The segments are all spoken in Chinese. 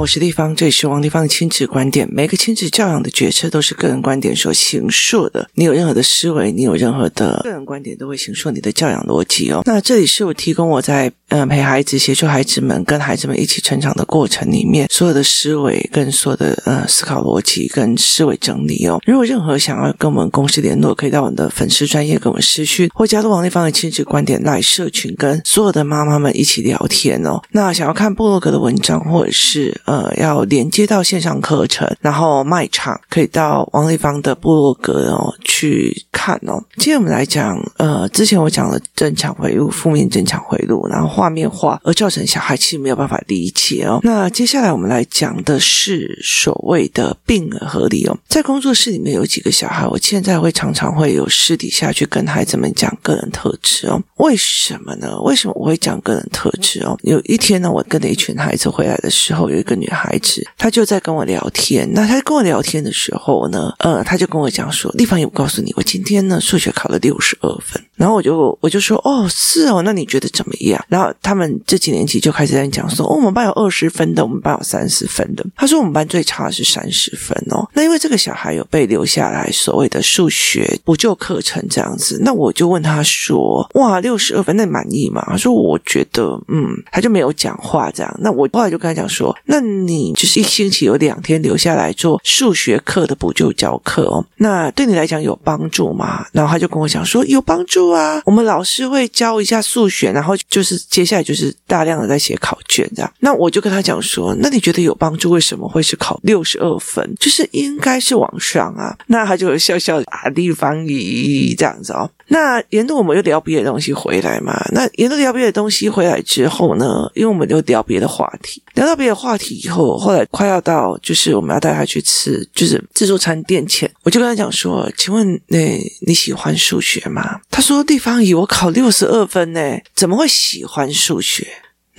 我是丽芳，这里是王立芳的亲子观点。每个亲子教养的决策都是个人观点所形塑的。你有任何的思维，你有任何的个人观点，都会形塑你的教养逻辑哦。那这里是我提供我在嗯陪孩子、协助孩子们、跟孩子们一起成长的过程里面所有的思维跟所有的呃思考逻辑跟思维整理哦。如果任何想要跟我们公司联络，可以到我们的粉丝专业跟我们私讯，或加入王立芳的亲子观点来社群，跟所有的妈妈们一起聊天哦。那想要看部落格的文章，或者是呃，要连接到线上课程，然后卖场可以到王立芳的部落格哦去看哦。今天我们来讲，呃，之前我讲了正常回路、负面正常回路，然后画面化，而造成小孩其实没有办法理解哦。那接下来我们来讲的是所谓的病而合理哦。在工作室里面有几个小孩，我现在会常常会有私底下去跟孩子们讲个人特质哦。为什么呢？为什么我会讲个人特质哦？有一天呢，我跟着一群孩子回来的时候，有一个。个女孩子，她就在跟我聊天。那她跟我聊天的时候呢，呃，她就跟我讲说：“丽芳，我告诉你，我今天呢数学考了六十二分。”然后我就我就说：“哦，是哦，那你觉得怎么样？”然后他们这几年级就开始在讲说：“哦，我们班有二十分的，我们班有三十分的。”他说：“我们班最差的是三十分哦。”那因为这个小孩有被留下来所谓的数学补救课程这样子，那我就问他说：“哇，六十二分，那你满意吗？”他说：“我觉得，嗯。”他就没有讲话这样。那我后来就跟他讲说：“那。”你就是一星期有两天留下来做数学课的补救教课哦，那对你来讲有帮助吗？然后他就跟我讲说有帮助啊，我们老师会教一下数学，然后就是接下来就是大量的在写考卷这样。那我就跟他讲说，那你觉得有帮助？为什么会是考六十二分？就是应该是往上啊。那他就笑笑啊，地方一这样子哦。那沿路我们又聊别的东西回来嘛？那沿路聊别的东西回来之后呢？因为我们就聊别的话题，聊到别的话题以后，后来快要到就是我们要带他去吃就是自助餐店前，我就跟他讲说：“请问那你喜欢数学吗？”他说：“地方以我考六十二分呢，怎么会喜欢数学？”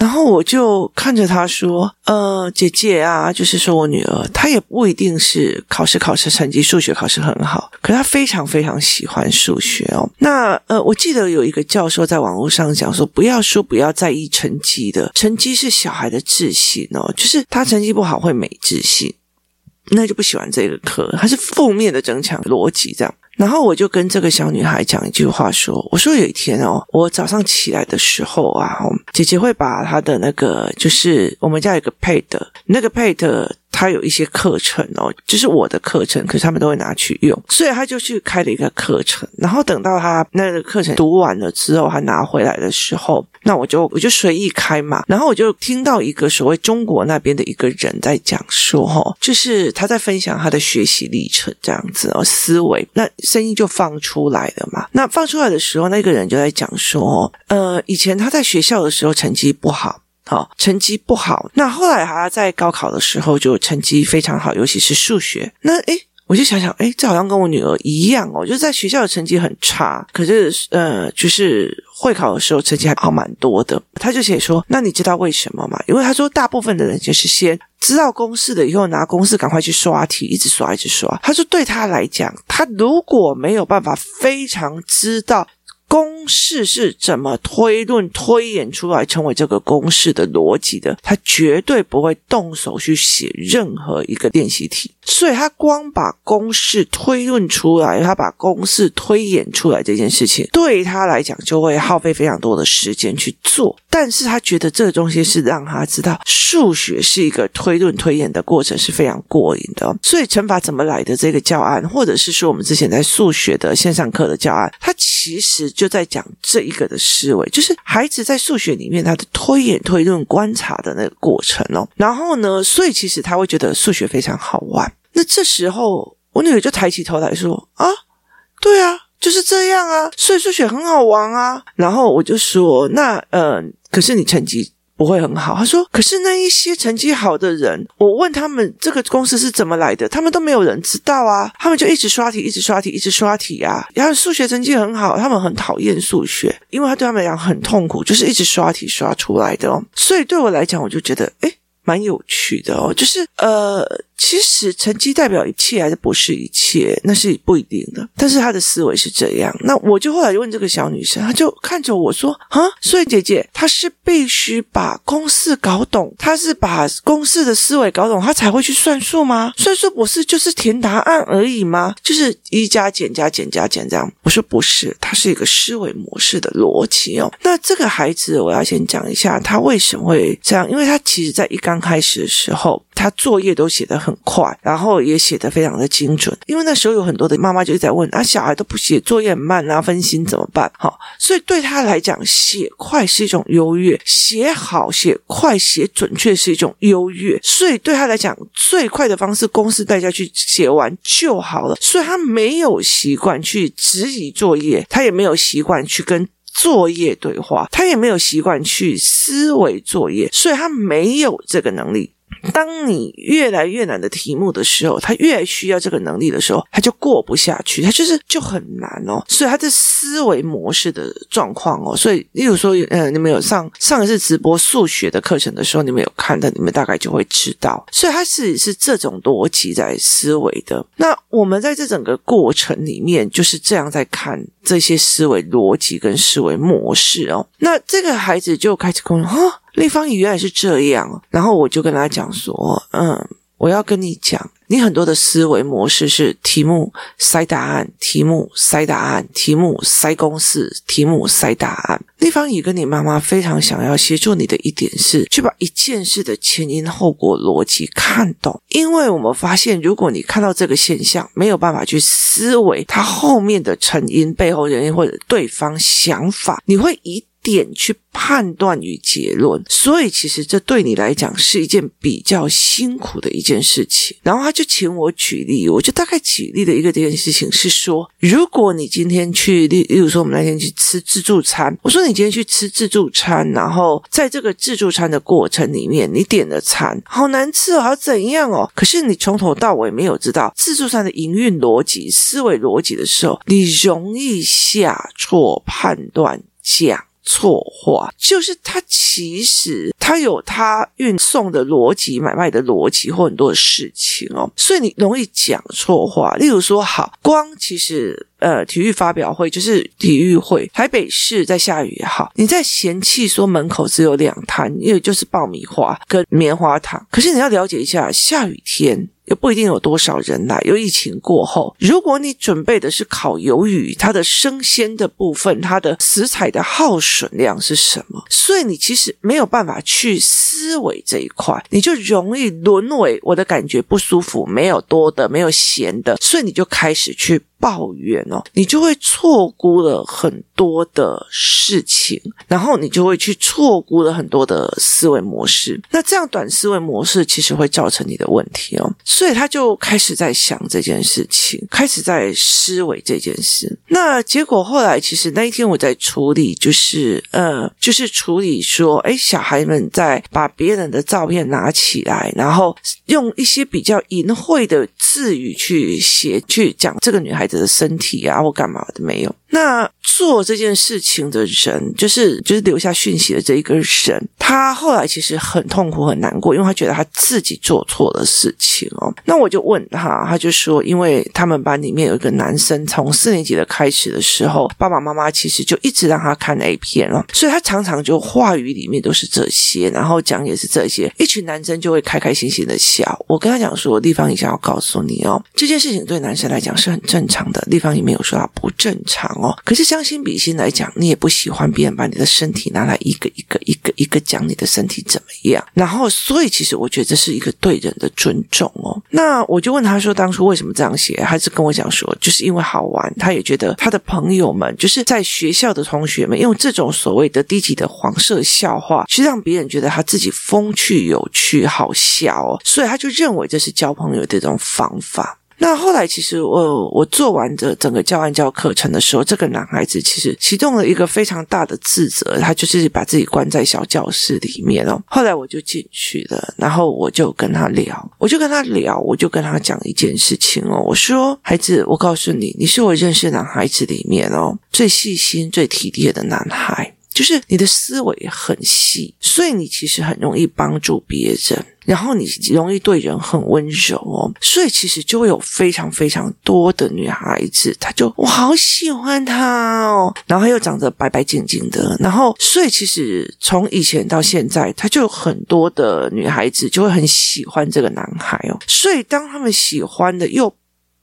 然后我就看着他说：“呃，姐姐啊，就是说我女儿，她也不一定是考试考试成绩数学考试很好，可是她非常非常喜欢数学哦。那呃，我记得有一个教授在网络上讲说，不要说不要在意成绩的，成绩是小孩的自信哦，就是他成绩不好会没自信，那就不喜欢这个课，他是负面的争抢逻辑这样。”然后我就跟这个小女孩讲一句话说：“我说有一天哦，我早上起来的时候啊，姐姐会把她的那个，就是我们家有个 Pad，那个 Pad。”他有一些课程哦，就是我的课程，可是他们都会拿去用，所以他就去开了一个课程。然后等到他那个课程读完了之后，他拿回来的时候，那我就我就随意开嘛。然后我就听到一个所谓中国那边的一个人在讲说，哦，就是他在分享他的学习历程这样子哦，思维。那声音就放出来了嘛。那放出来的时候，那个人就在讲说，呃，以前他在学校的时候成绩不好。好，成绩不好。那后来他在高考的时候就成绩非常好，尤其是数学。那诶，我就想想，诶，这好像跟我女儿一样哦，就在学校的成绩很差，可是呃，就是会考的时候成绩还好蛮多的。他就写说，那你知道为什么吗？因为他说，大部分的人就是先知道公式了以后，拿公式赶快去刷题，一直刷，一直刷。他说，对他来讲，他如果没有办法非常知道。公式是怎么推论推演出来成为这个公式的逻辑的？他绝对不会动手去写任何一个练习题，所以他光把公式推论出来，他把公式推演出来这件事情，对他来讲就会耗费非常多的时间去做。但是他觉得这个东西是让他知道数学是一个推论推演的过程是非常过瘾的。所以乘法怎么来的这个教案，或者是说我们之前在数学的线上课的教案，它其实。就在讲这一个的思维，就是孩子在数学里面他的推演、推论、观察的那个过程哦。然后呢，所以其实他会觉得数学非常好玩。那这时候，我女儿就抬起头来说：“啊，对啊，就是这样啊，所以数学很好玩啊。”然后我就说：“那、呃，可是你成绩。”不会很好。他说：“可是那一些成绩好的人，我问他们这个公司是怎么来的，他们都没有人知道啊。他们就一直刷题，一直刷题，一直刷题啊。然后数学成绩很好，他们很讨厌数学，因为他对他们来讲很痛苦，就是一直刷题刷出来的哦。所以对我来讲，我就觉得诶蛮有趣的哦。就是呃，其实成绩代表一切还是不是一切，那是不一定的。但是他的思维是这样。那我就后来就问这个小女生，她就看着我说：“啊，所以姐姐，她是必须把公式搞懂，她是把公式的思维搞懂，她才会去算数吗？算数不是就是填答案而已吗？就是一加减加减加减这样？我说不是，它是一个思维模式的逻辑哦。那这个孩子，我要先讲一下他为什么会这样，因为他其实在一刚开始的时候，他作业都写得很快，然后也写得非常的精准。因为那时候有很多的妈妈就在问啊，小孩都不写作业很慢啊，分心怎么办？好，所以对他来讲，写快是一种优越，写好、写快、写准确是一种优越。所以对他来讲，最快的方式，公司带下去写完就好了。所以他没有习惯去质疑作业，他也没有习惯去跟作业对话，他也没有习惯去思维作业，所以他没有这个能力。当你越来越难的题目的时候，他越需要这个能力的时候，他就过不下去，他就是就很难哦。所以他的思维模式的状况哦，所以例如说，呃，你们有上上一次直播数学的课程的时候，你们有看的，你们大概就会知道。所以他是是这种逻辑在思维的。那我们在这整个过程里面就是这样在看这些思维逻辑跟思维模式哦。那这个孩子就开始跟我说，立方体原来是这样，然后我就跟他讲说，嗯，我要跟你讲，你很多的思维模式是题目塞答案，题目塞答案，题目塞公式，题目塞答案。立方体跟你妈妈非常想要协助你的一点是，去把一件事的前因后果逻辑看懂，因为我们发现，如果你看到这个现象，没有办法去思维它后面的成因、背后原因或者对方想法，你会一。点去判断与结论，所以其实这对你来讲是一件比较辛苦的一件事情。然后他就请我举例，我就大概举例的一个这件事情是说，如果你今天去，例例如说我们那天去吃自助餐，我说你今天去吃自助餐，然后在这个自助餐的过程里面，你点的餐好难吃哦，好怎样哦？可是你从头到尾没有知道自助餐的营运逻辑、思维逻辑的时候，你容易下错判断，讲。错话就是他，其实他有他运送的逻辑、买卖的逻辑或很多的事情哦，所以你容易讲错话。例如说，好光其实呃，体育发表会就是体育会，台北市在下雨也好，你在嫌弃说门口只有两摊，因为就是爆米花跟棉花糖。可是你要了解一下，下雨天。也不一定有多少人来。有疫情过后，如果你准备的是烤鱿鱼，它的生鲜的部分，它的食材的耗损量是什么？所以你其实没有办法去思维这一块，你就容易沦为我的感觉不舒服，没有多的，没有咸的，所以你就开始去。抱怨哦，你就会错估了很多的事情，然后你就会去错估了很多的思维模式。那这样短思维模式其实会造成你的问题哦。所以他就开始在想这件事情，开始在思维这件事。那结果后来，其实那一天我在处理，就是呃，就是处理说，哎，小孩们在把别人的照片拿起来，然后用一些比较淫秽的字语去写，去讲这个女孩子的身体啊，或干嘛的没有。那做这件事情的人，就是就是留下讯息的这一个人，他后来其实很痛苦、很难过，因为他觉得他自己做错了事情哦。那我就问他，他就说，因为他们班里面有一个男生，从四年级的开始的时候，爸爸妈妈其实就一直让他看 A 片哦，所以他常常就话语里面都是这些，然后讲也是这些，一群男生就会开开心心的笑。我跟他讲说，立方，一下要告诉你哦，这件事情对男生来讲是很正常的，立方也没有说他不正常。哦，可是将心比心来讲，你也不喜欢别人把你的身体拿来一个一个一个一个讲你的身体怎么样。然后，所以其实我觉得这是一个对人的尊重哦。那我就问他说，当初为什么这样写？他是跟我讲说，就是因为好玩。他也觉得他的朋友们，就是在学校的同学们，用这种所谓的低级的黄色笑话，去让别人觉得他自己风趣有趣、好笑哦。所以他就认为这是交朋友的这种方法。那后来，其实我我做完的整个教案教课程的时候，这个男孩子其实启动了一个非常大的自责，他就是把自己关在小教室里面哦。后来我就进去了，然后我就跟他聊，我就跟他聊，我就跟他讲一件事情哦。我说：“孩子，我告诉你，你是我认识男孩子里面哦最细心、最体贴的男孩。”就是你的思维很细，所以你其实很容易帮助别人。然后你容易对人很温柔哦，所以其实就会有非常非常多的女孩子，她就我好喜欢他哦，然后他又长得白白净净的，然后所以其实从以前到现在，他就有很多的女孩子就会很喜欢这个男孩哦，所以当他们喜欢的又。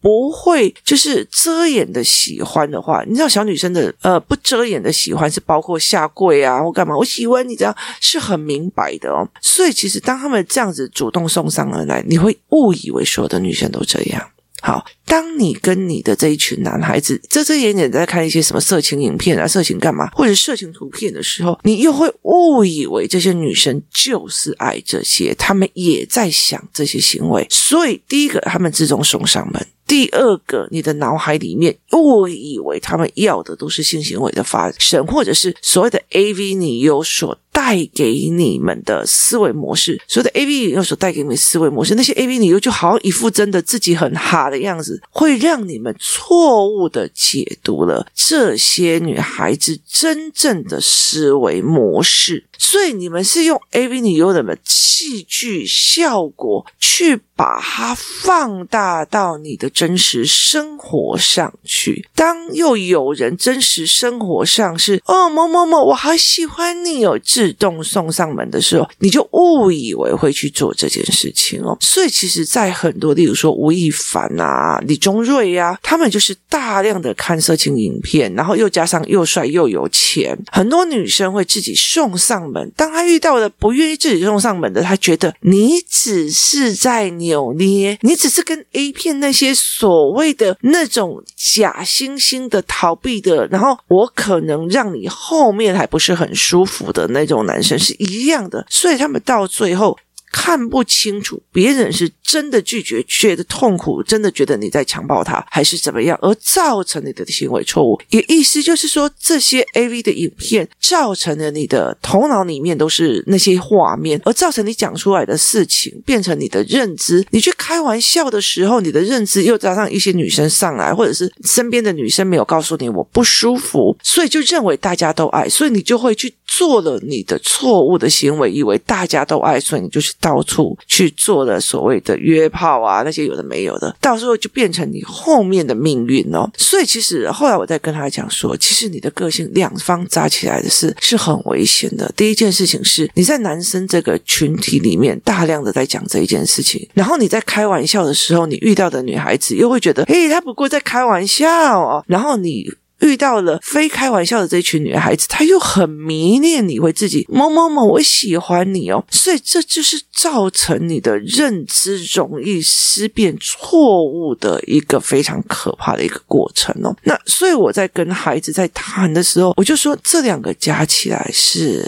不会，就是遮掩的喜欢的话，你知道小女生的呃不遮掩的喜欢是包括下跪啊或干嘛，我喜欢你这样是很明白的哦。所以其实当他们这样子主动送上而来，你会误以为所有的女生都这样。好，当你跟你的这一群男孩子遮遮掩掩在看一些什么色情影片啊、色情干嘛或者色情图片的时候，你又会误以为这些女生就是爱这些，他们也在想这些行为。所以第一个，他们自动送上门。第二个，你的脑海里面误以为他们要的都是性行为的发生，或者是所谓的 AV 女优所带给你们的思维模式。所谓的 AV 女优所带给你们思维模式，那些 AV 女优就好像一副真的自己很哈的样子，会让你们错误的解读了这些女孩子真正的思维模式。所以你们是用 AV 女优的戏剧效果去把它放大到你的真实生活上去。当又有人真实生活上是哦某某某，我好喜欢你哦，自动送上门的时候，你就误以为会去做这件事情哦。所以其实，在很多，例如说吴亦凡啊、李宗瑞呀，他们就是大量的看色情影片，然后又加上又帅又有钱，很多女生会自己送上门。当他遇到了不愿意自己送上门的，他觉得你只是在扭捏，你只是跟 A 片那些所谓的那种假惺惺的逃避的，然后我可能让你后面还不是很舒服的那种男生是一样的，所以他们到最后。看不清楚别人是真的拒绝，觉得痛苦，真的觉得你在强暴他，还是怎么样，而造成你的行为错误。也意思就是说，这些 AV 的影片造成了你的头脑里面都是那些画面，而造成你讲出来的事情变成你的认知。你去开玩笑的时候，你的认知又加上一些女生上来，或者是身边的女生没有告诉你我不舒服，所以就认为大家都爱，所以你就会去做了你的错误的行为，以为大家都爱，所以你就去。到处去做了所谓的约炮啊，那些有的没有的，到时候就变成你后面的命运哦。所以其实后来我在跟他讲说，其实你的个性两方扎起来的是是很危险的。第一件事情是你在男生这个群体里面大量的在讲这一件事情，然后你在开玩笑的时候，你遇到的女孩子又会觉得，诶，他不过在开玩笑哦，然后你。遇到了非开玩笑的这群女孩子，她又很迷恋你，会自己某某某，我喜欢你哦，所以这就是造成你的认知容易思辨错误的一个非常可怕的一个过程哦。那所以我在跟孩子在谈的时候，我就说这两个加起来是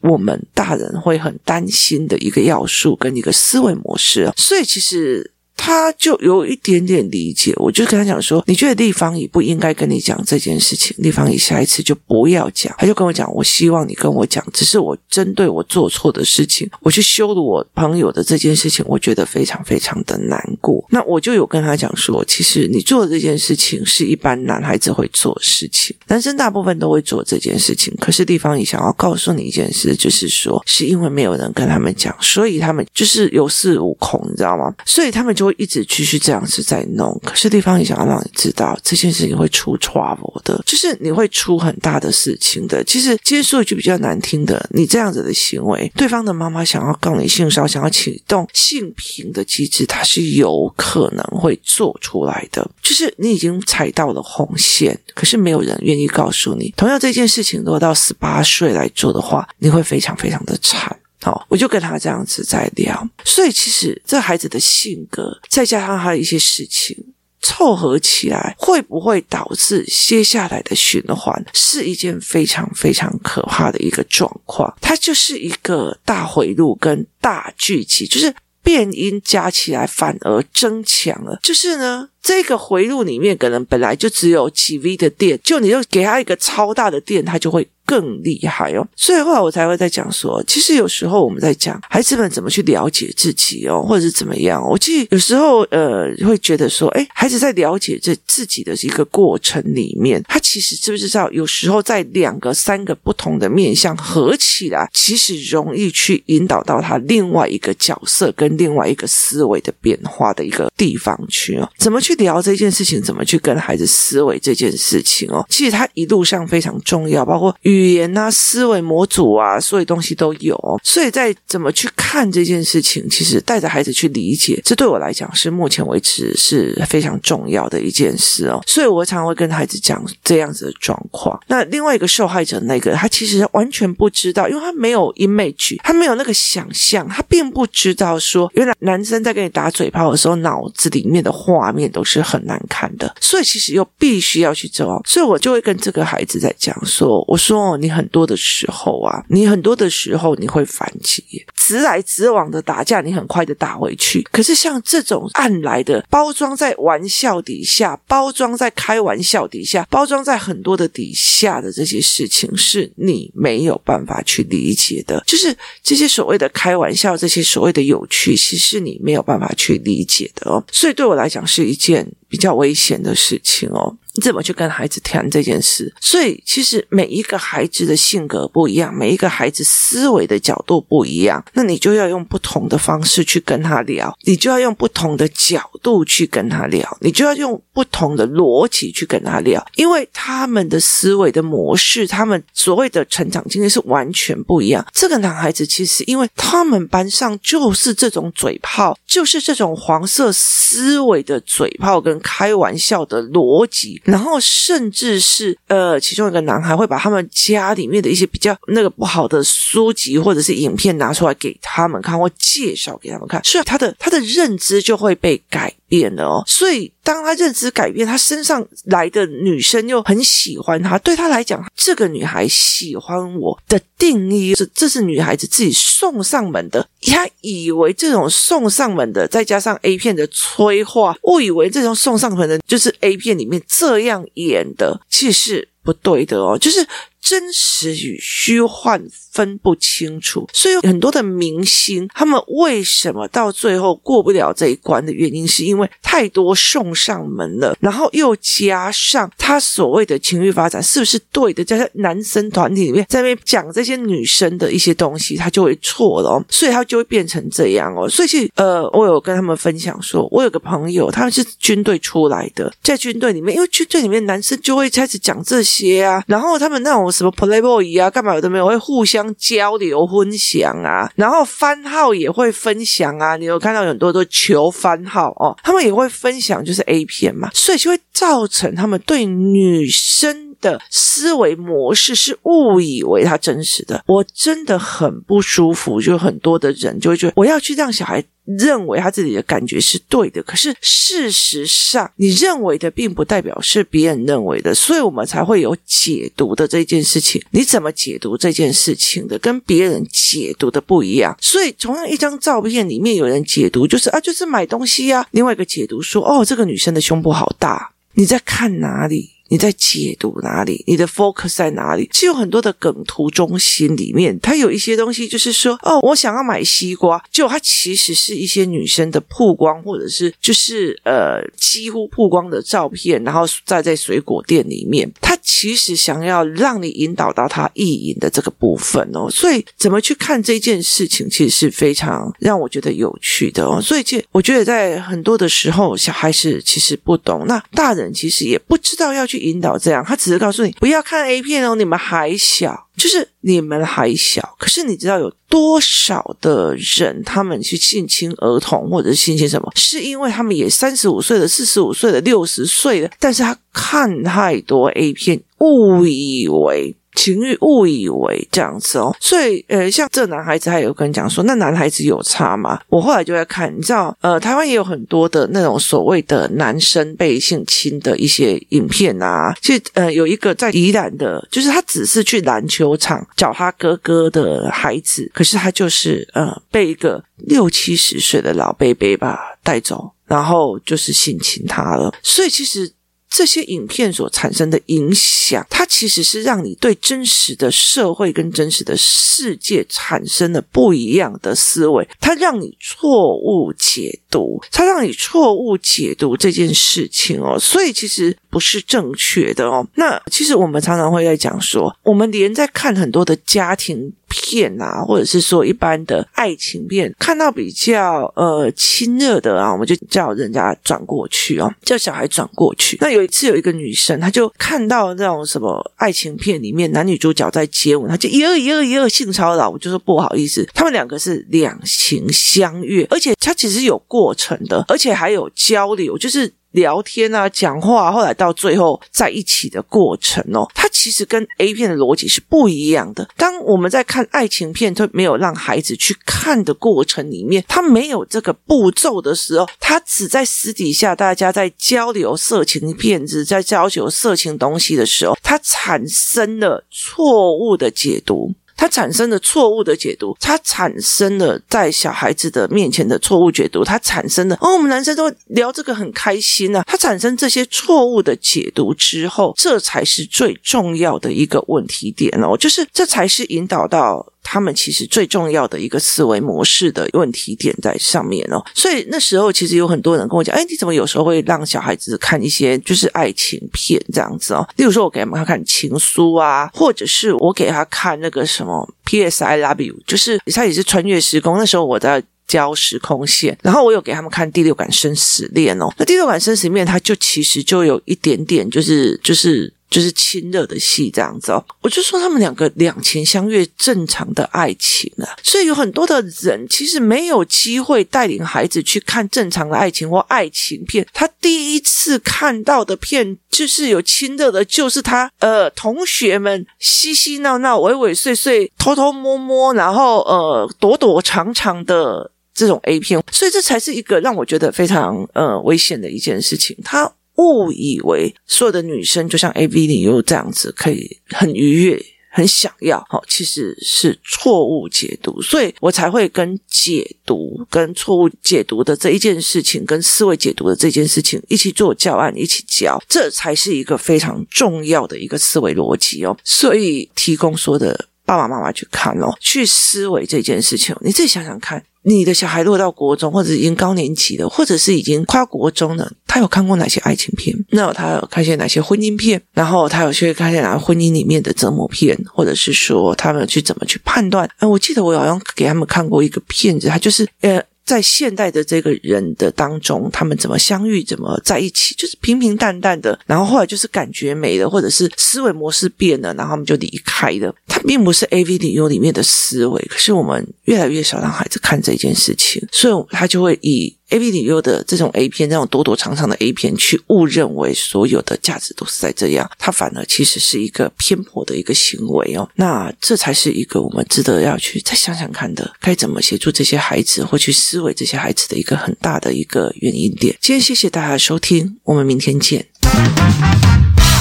我们大人会很担心的一个要素跟一个思维模式哦。所以其实。他就有一点点理解，我就跟他讲说：“你觉得立方也不应该跟你讲这件事情，立方，你下一次就不要讲。”他就跟我讲：“我希望你跟我讲，只是我针对我做错的事情，我去羞辱我朋友的这件事情，我觉得非常非常的难过。”那我就有跟他讲说：“其实你做的这件事情是一般男孩子会做事情，男生大部分都会做这件事情。可是立方，你想要告诉你一件事，就是说是因为没有人跟他们讲，所以他们就是有恃无恐，你知道吗？所以他们就。”会一直继续这样子在弄，可是对方也想要让你知道这件事情会出 trouble 的，就是你会出很大的事情的。其实，其实说一句比较难听的，你这样子的行为，对方的妈妈想要告你性骚扰，想要启动性平的机制，他是有可能会做出来的。就是你已经踩到了红线，可是没有人愿意告诉你。同样这件事情，如果到十八岁来做的话，你会非常非常的惨。好，我就跟他这样子在聊，所以其实这孩子的性格，再加上他的一些事情凑合起来，会不会导致接下来的循环是一件非常非常可怕的一个状况？它就是一个大回路跟大聚集，就是变因加起来反而增强了。就是呢。这个回路里面可能本来就只有几 V 的电，就你就给他一个超大的电，他就会。更厉害哦，所以后来我才会在讲说，其实有时候我们在讲孩子们怎么去了解自己哦，或者是怎么样。我记得有时候呃会觉得说，诶，孩子在了解这自己的一个过程里面，他其实知不知道，有时候在两个、三个不同的面向合起来，其实容易去引导到他另外一个角色跟另外一个思维的变化的一个地方去哦。怎么去聊这件事情？怎么去跟孩子思维这件事情哦？其实他一路上非常重要，包括。语言啊，思维模组啊，所有东西都有。所以在怎么去看这件事情，其实带着孩子去理解，这对我来讲是目前为止是非常重要的一件事哦。所以我常常会跟孩子讲这样子的状况。那另外一个受害者，那个他其实完全不知道，因为他没有 image，他没有那个想象，他并不知道说，原来男生在跟你打嘴炮的时候，脑子里面的画面都是很难看的。所以其实又必须要去做。所以我就会跟这个孩子在讲说，我说。你很多的时候啊，你很多的时候你会反击，直来直往的打架，你很快的打回去。可是像这种暗来的，包装在玩笑底下，包装在开玩笑底下，包装在很多的底下的这些事情，是你没有办法去理解的。就是这些所谓的开玩笑，这些所谓的有趣，其实是你没有办法去理解的哦。所以对我来讲，是一件见比较危险的事情哦。你怎么去跟孩子谈这件事？所以其实每一个孩子的性格不一样，每一个孩子思维的角度不一样，那你就要用不同的方式去跟他聊，你就要用不同的角度去跟他聊，你就要用不同的逻辑去跟他聊，因为他们的思维的模式，他们所谓的成长经历是完全不一样。这个男孩子其实因为他们班上就是这种嘴炮，就是这种黄色思维的嘴炮跟开玩笑的逻辑。然后，甚至是呃，其中一个男孩会把他们家里面的一些比较那个不好的书籍或者是影片拿出来给他们看，或介绍给他们看，是他的他的认知就会被改变了哦。所以当他认知改变，他身上来的女生又很喜欢他，对他来讲，这个女孩喜欢我的定义是，这是女孩子自己送上门的。他以为这种送上门的，再加上 A 片的催化，误以为这种送上门的就是 A 片里面这样演的，其实是不对的哦，就是。真实与虚幻分不清楚，所以很多的明星，他们为什么到最后过不了这一关的原因，是因为太多送上门了，然后又加上他所谓的情欲发展是不是对的？加上男生团体里面在那边讲这些女生的一些东西，他就会错了，所以他就会变成这样哦。所以是呃，我有跟他们分享说，我有个朋友，他们是军队出来的，在军队里面，因为军队里面男生就会开始讲这些啊，然后他们那种。什么 Playboy 啊，干嘛有的没有，会互相交流分享啊，然后番号也会分享啊。你有看到很多都求番号哦，他们也会分享，就是 A 片嘛，所以就会造成他们对女生的思维模式是误以为它真实的。我真的很不舒服，就很多的人就会觉得我要去让小孩。认为他自己的感觉是对的，可是事实上，你认为的并不代表是别人认为的，所以我们才会有解读的这件事情。你怎么解读这件事情的，跟别人解读的不一样。所以，同样一张照片里面，有人解读就是啊，就是买东西呀；另外一个解读说，哦，这个女生的胸部好大，你在看哪里？你在解读哪里？你的 focus 在哪里？其实有很多的梗图中心里面，它有一些东西，就是说，哦，我想要买西瓜，就它其实是一些女生的曝光，或者是就是呃几乎曝光的照片，然后再在水果店里面，它其实想要让你引导到它意淫的这个部分哦。所以怎么去看这件事情，其实是非常让我觉得有趣的哦。所以，其实我觉得在很多的时候，小孩子其实不懂，那大人其实也不知道要去。引导这样，他只是告诉你不要看 A 片哦，你们还小，就是你们还小。可是你知道有多少的人，他们去性侵儿童或者是性侵什么，是因为他们也三十五岁了、四十五岁了、六十岁了，但是他看太多 A 片，误以为。情欲误以为这样子哦，所以呃，像这男孩子还有跟你讲说，那男孩子有差吗？我后来就在看，你知道，呃，台湾也有很多的那种所谓的男生被性侵的一些影片啊。其实呃，有一个在宜兰的，就是他只是去篮球场找他哥哥的孩子，可是他就是呃被一个六七十岁的老伯伯吧带走。然后就是性侵他了。所以其实。这些影片所产生的影响，它其实是让你对真实的社会跟真实的世界产生了不一样的思维，它让你错误解读，它让你错误解读这件事情哦，所以其实不是正确的哦。那其实我们常常会在讲说，我们连在看很多的家庭。片啊，或者是说一般的爱情片，看到比较呃亲热的啊，我们就叫人家转过去哦，叫小孩转过去。那有一次有一个女生，她就看到那种什么爱情片里面男女主角在接吻，她就一二一二一二性骚扰，我就说不好意思，他们两个是两情相悦，而且他其实有过程的，而且还有交流，就是。聊天啊，讲话，后来到最后在一起的过程哦，它其实跟 A 片的逻辑是不一样的。当我们在看爱情片，他没有让孩子去看的过程里面，他没有这个步骤的时候，他只在私底下大家在交流色情片子，在交流色情东西的时候，他产生了错误的解读。他产生了错误的解读，他产生了在小孩子的面前的错误解读，他产生了哦，我们男生都聊这个很开心啊。他产生这些错误的解读之后，这才是最重要的一个问题点哦，就是这才是引导到。他们其实最重要的一个思维模式的问题点在上面哦，所以那时候其实有很多人跟我讲，哎，你怎么有时候会让小孩子看一些就是爱情片这样子哦？例如说，我给他们看情书啊，或者是我给他看那个什么 P.S. I Love You，就是他也是穿越时空。那时候我在教时空线，然后我有给他们看第六感生死恋哦。那第六感生死恋，它就其实就有一点点，就是就是。就是亲热的戏这样子哦，我就说他们两个两情相悦，正常的爱情啊，所以有很多的人其实没有机会带领孩子去看正常的爱情或爱情片，他第一次看到的片就是有亲热的，就是他呃同学们嬉嬉闹闹、尾尾碎碎、偷偷摸摸，然后呃躲躲藏藏的这种 A 片，所以这才是一个让我觉得非常呃危险的一件事情，他。误以为所有的女生就像 AV 女优这样子，可以很愉悦、很想要，好，其实是错误解读，所以我才会跟解读、跟错误解读的这一件事情，跟思维解读的这件事情一起做教案，一起教，这才是一个非常重要的一个思维逻辑哦。所以提供说的爸爸妈妈去看哦，去思维这件事情，你自己想想看。你的小孩落到国中，或者已经高年级了，或者是已经跨国中了，他有看过哪些爱情片？那他有看些哪些婚姻片？然后他有去看些哪婚姻里面的折磨片，或者是说他们去怎么去判断？哎，我记得我好像给他们看过一个片子，他就是呃。在现代的这个人的当中，他们怎么相遇，怎么在一起，就是平平淡淡的。然后后来就是感觉没了，或者是思维模式变了，然后他们就离开了。它并不是 AV 理由里面的思维，可是我们越来越少让孩子看这件事情，所以他就会以。A B 女优的这种 A 片，这种躲躲藏藏的 A 片，去误认为所有的价值都是在这样，它反而其实是一个偏颇的一个行为哦。那这才是一个我们值得要去再想想看的，该怎么协助这些孩子，或去思维这些孩子的一个很大的一个原因点。今天谢谢大家的收听，我们明天见。